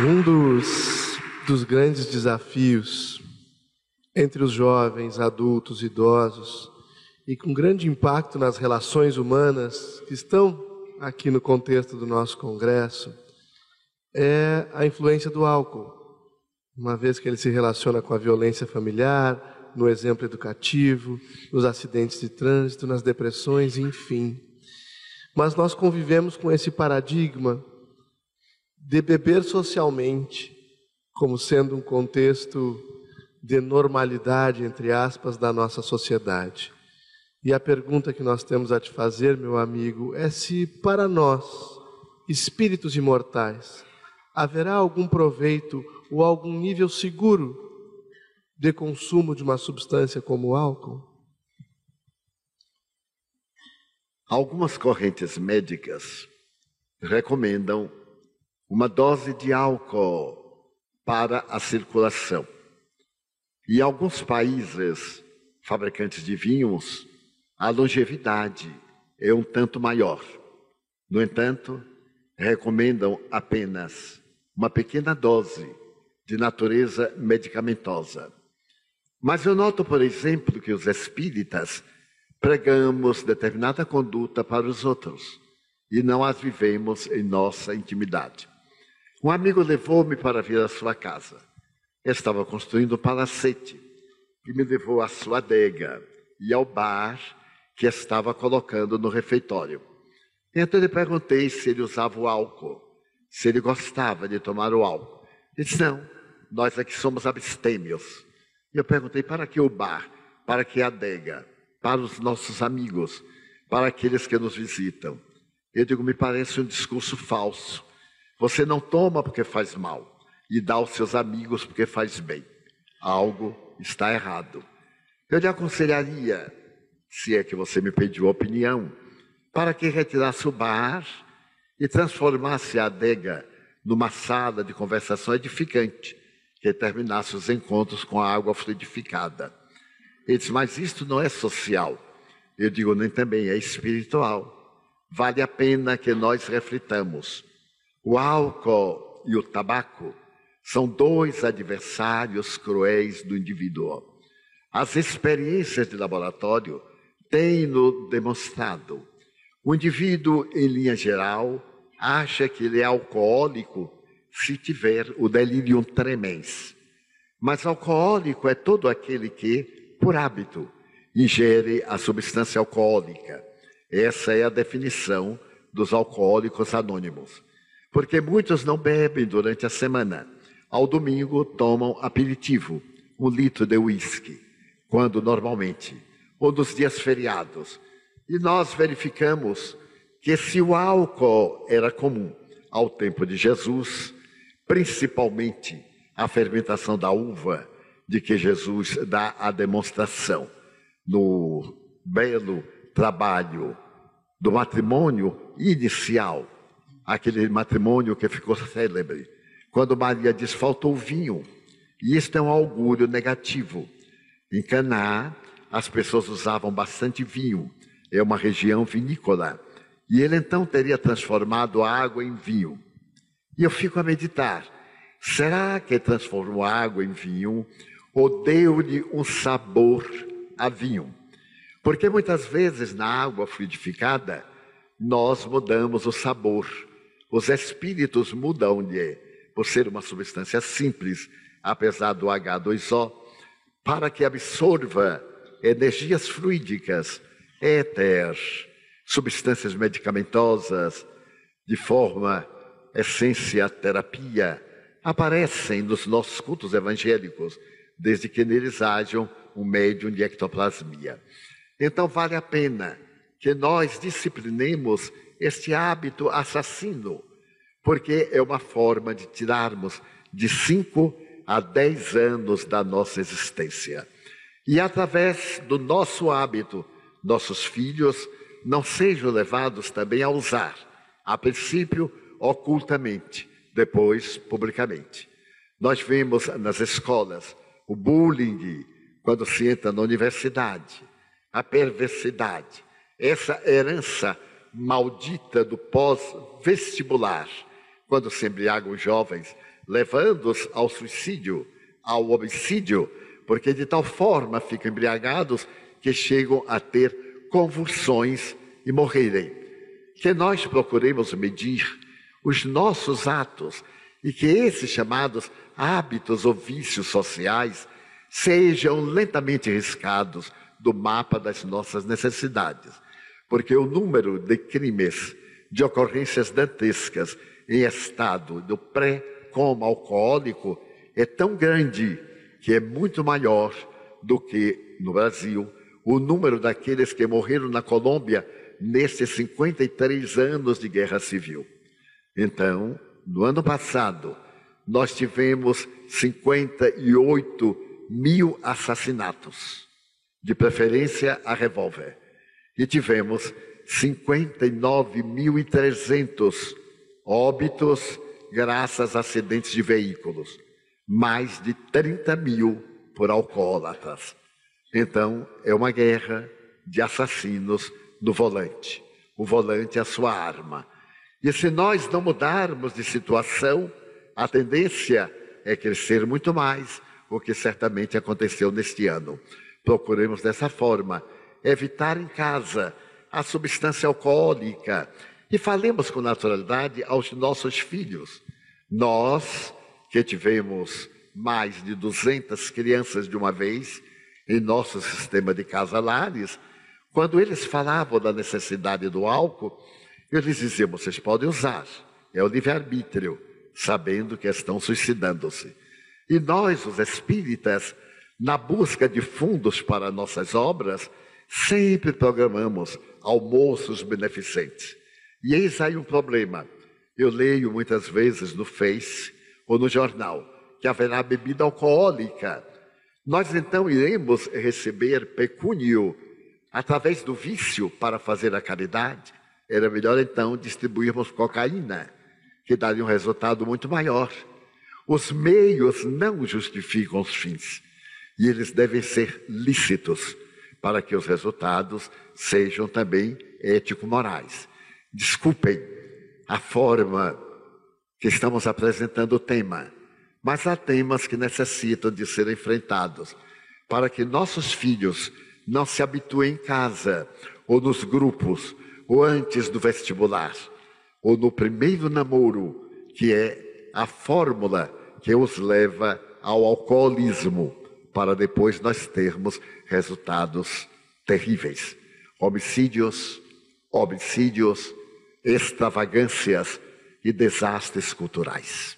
Um dos, dos grandes desafios entre os jovens, adultos, idosos e com grande impacto nas relações humanas que estão aqui no contexto do nosso congresso é a influência do álcool. Uma vez que ele se relaciona com a violência familiar, no exemplo educativo, nos acidentes de trânsito, nas depressões, enfim. Mas nós convivemos com esse paradigma de beber socialmente como sendo um contexto de normalidade, entre aspas, da nossa sociedade. E a pergunta que nós temos a te fazer, meu amigo, é se para nós, espíritos imortais, haverá algum proveito ou algum nível seguro de consumo de uma substância como o álcool? Algumas correntes médicas recomendam uma dose de álcool para a circulação. E alguns países fabricantes de vinhos, a longevidade é um tanto maior. No entanto, recomendam apenas uma pequena dose de natureza medicamentosa. Mas eu noto, por exemplo, que os espíritas pregamos determinada conduta para os outros e não as vivemos em nossa intimidade. Um amigo levou-me para vir à sua casa. estava construindo um palacete e me levou à sua adega e ao bar que estava colocando no refeitório. Então eu lhe perguntei se ele usava o álcool, se ele gostava de tomar o álcool. Ele disse: Não, nós aqui somos abstêmios. E eu perguntei: Para que o bar? Para que a adega? Para os nossos amigos? Para aqueles que nos visitam? Eu digo: Me parece um discurso falso você não toma porque faz mal e dá aos seus amigos porque faz bem. Algo está errado. Eu lhe aconselharia, se é que você me pediu opinião, para que retirasse o bar e transformasse a adega numa sala de conversação edificante, que terminasse os encontros com a água fluidificada. Ele diz, mas isto não é social. Eu digo, nem também é espiritual. Vale a pena que nós reflitamos o álcool e o tabaco são dois adversários cruéis do indivíduo. As experiências de laboratório têm-no demonstrado. O indivíduo, em linha geral, acha que ele é alcoólico se tiver o delirium tremens. Mas alcoólico é todo aquele que, por hábito, ingere a substância alcoólica. Essa é a definição dos alcoólicos anônimos. Porque muitos não bebem durante a semana. Ao domingo tomam aperitivo, um litro de uísque, quando normalmente, ou nos dias feriados. E nós verificamos que se o álcool era comum ao tempo de Jesus, principalmente a fermentação da uva, de que Jesus dá a demonstração no belo trabalho do matrimônio inicial aquele matrimônio que ficou célebre, quando Maria diz faltou vinho. E isto é um augúrio negativo. Em Caná, as pessoas usavam bastante vinho, é uma região vinícola. E ele então teria transformado a água em vinho. E eu fico a meditar: será que transformou a água em vinho ou deu-lhe um sabor a vinho? Porque muitas vezes na água fluidificada nós mudamos o sabor. Os espíritos mudam-lhe, por ser uma substância simples, apesar do H2O, para que absorva energias fluídicas, éter, substâncias medicamentosas, de forma essência terapia, aparecem nos nossos cultos evangélicos, desde que neles hajam um médium de ectoplasmia. Então vale a pena que nós disciplinemos este hábito assassino, porque é uma forma de tirarmos de 5 a 10 anos da nossa existência. E através do nosso hábito, nossos filhos não sejam levados também a usar, a princípio ocultamente, depois publicamente. Nós vemos nas escolas o bullying quando se entra na universidade, a perversidade, essa herança maldita do pós-vestibular, quando se embriagam jovens levando-os ao suicídio, ao homicídio, porque de tal forma ficam embriagados que chegam a ter convulsões e morrerem. Que nós procuremos medir os nossos atos e que esses chamados hábitos ou vícios sociais sejam lentamente riscados do mapa das nossas necessidades, porque o número de crimes, de ocorrências dantescas em estado do pré-coma alcoólico é tão grande que é muito maior do que no Brasil o número daqueles que morreram na Colômbia nesses 53 anos de guerra civil. Então, no ano passado, nós tivemos 58 mil assassinatos, de preferência a revólver, e tivemos 59.300 óbitos graças a acidentes de veículos, mais de 30 mil por alcoólatras. Então, é uma guerra de assassinos no volante. O volante é a sua arma. E se nós não mudarmos de situação, a tendência é crescer muito mais, o que certamente aconteceu neste ano. Procuremos dessa forma evitar em casa a substância alcoólica e falemos com naturalidade aos nossos filhos. Nós que tivemos mais de 200 crianças de uma vez, em nosso sistema de casalares, quando eles falavam da necessidade do álcool, eu lhes dizia: vocês podem usar, é o livre-arbítrio, sabendo que estão suicidando-se. E nós, os espíritas, na busca de fundos para nossas obras, sempre programamos almoços beneficentes. E eis aí um problema. Eu leio muitas vezes no Face ou no jornal que haverá bebida alcoólica nós então iremos receber pecúnio através do vício para fazer a caridade. Era melhor então distribuirmos cocaína, que daria um resultado muito maior. Os meios não justificam os fins, e eles devem ser lícitos para que os resultados sejam também ético-morais. Desculpem a forma que estamos apresentando o tema mas há temas que necessitam de ser enfrentados para que nossos filhos não se habituem em casa, ou nos grupos, ou antes do vestibular, ou no primeiro namoro, que é a fórmula que os leva ao alcoolismo, para depois nós termos resultados terríveis. Homicídios, homicídios, extravagâncias e desastres culturais.